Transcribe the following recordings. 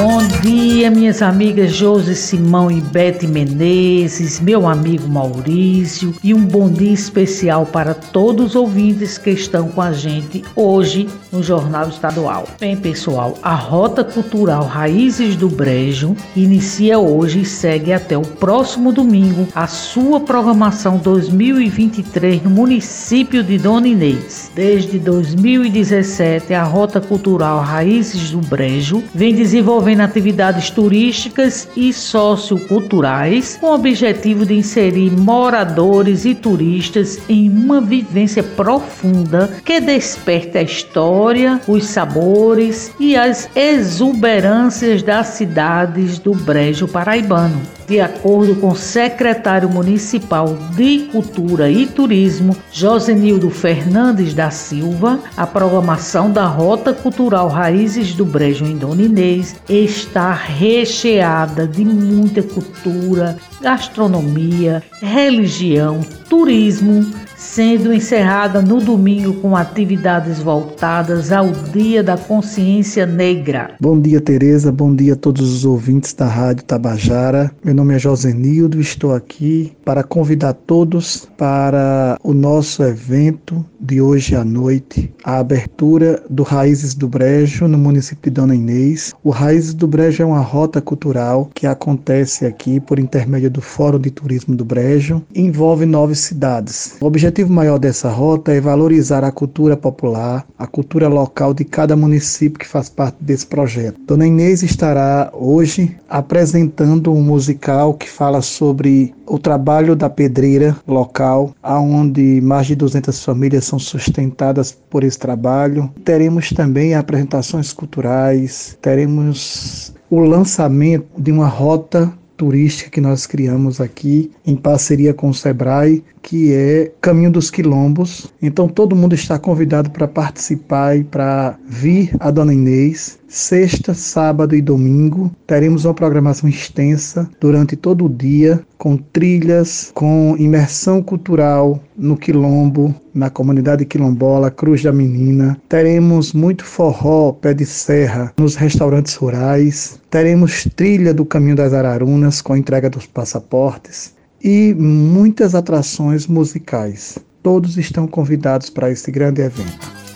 Bom dia, minhas amigas Josi Simão e Bete Menezes, meu amigo Maurício, e um bom dia especial para todos os ouvintes que estão com a gente hoje no Jornal Estadual. Bem, pessoal, a Rota Cultural Raízes do Brejo inicia hoje e segue até o próximo domingo a sua programação 2023 no município de Dona Inês. Desde 2017, a Rota Cultural Raízes do Brejo vem desenvolvendo desenvolvendo atividades turísticas e socioculturais com o objetivo de inserir moradores e turistas em uma vivência profunda que desperte a história, os sabores e as exuberâncias das cidades do Brejo Paraibano. De acordo com o secretário municipal de Cultura e Turismo, Josenildo Fernandes da Silva, a programação da Rota Cultural Raízes do Brejo em Dona Inês está recheada de muita cultura, gastronomia, religião, turismo, sendo encerrada no domingo com atividades voltadas ao Dia da Consciência Negra. Bom dia, Tereza. Bom dia a todos os ouvintes da Rádio Tabajara. Meu nome é Josenildo, estou aqui para convidar todos para o nosso evento de hoje à noite, a abertura do Raízes do Brejo no município de Dona Inês. O Raízes do Brejo é uma rota cultural que acontece aqui por intermédio do Fórum de Turismo do Brejo, envolve nove cidades. O objetivo maior dessa rota é valorizar a cultura popular, a cultura local de cada município que faz parte desse projeto. Dona Inês estará hoje apresentando um musical que fala sobre o trabalho da pedreira local, aonde mais de 200 famílias são sustentadas por esse trabalho. Teremos também apresentações culturais, teremos o lançamento de uma rota turística que nós criamos aqui em parceria com o Sebrae, que é Caminho dos Quilombos. Então todo mundo está convidado para participar e para vir a Dona Inês. Sexta, sábado e domingo teremos uma programação extensa durante todo o dia, com trilhas, com imersão cultural no Quilombo, na comunidade quilombola, Cruz da Menina. Teremos muito forró, pé de serra nos restaurantes rurais. Teremos trilha do Caminho das Ararunas com a entrega dos passaportes e muitas atrações musicais. Todos estão convidados para esse grande evento.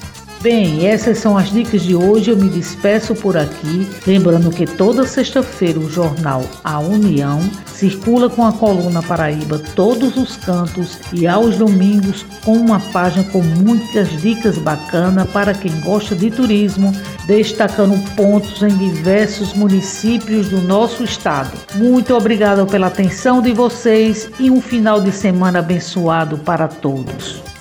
Bem, essas são as dicas de hoje. Eu me despeço por aqui, lembrando que toda sexta-feira o jornal A União circula com a coluna Paraíba todos os cantos e aos domingos com uma página com muitas dicas bacanas para quem gosta de turismo, destacando pontos em diversos municípios do nosso estado. Muito obrigada pela atenção de vocês e um final de semana abençoado para todos.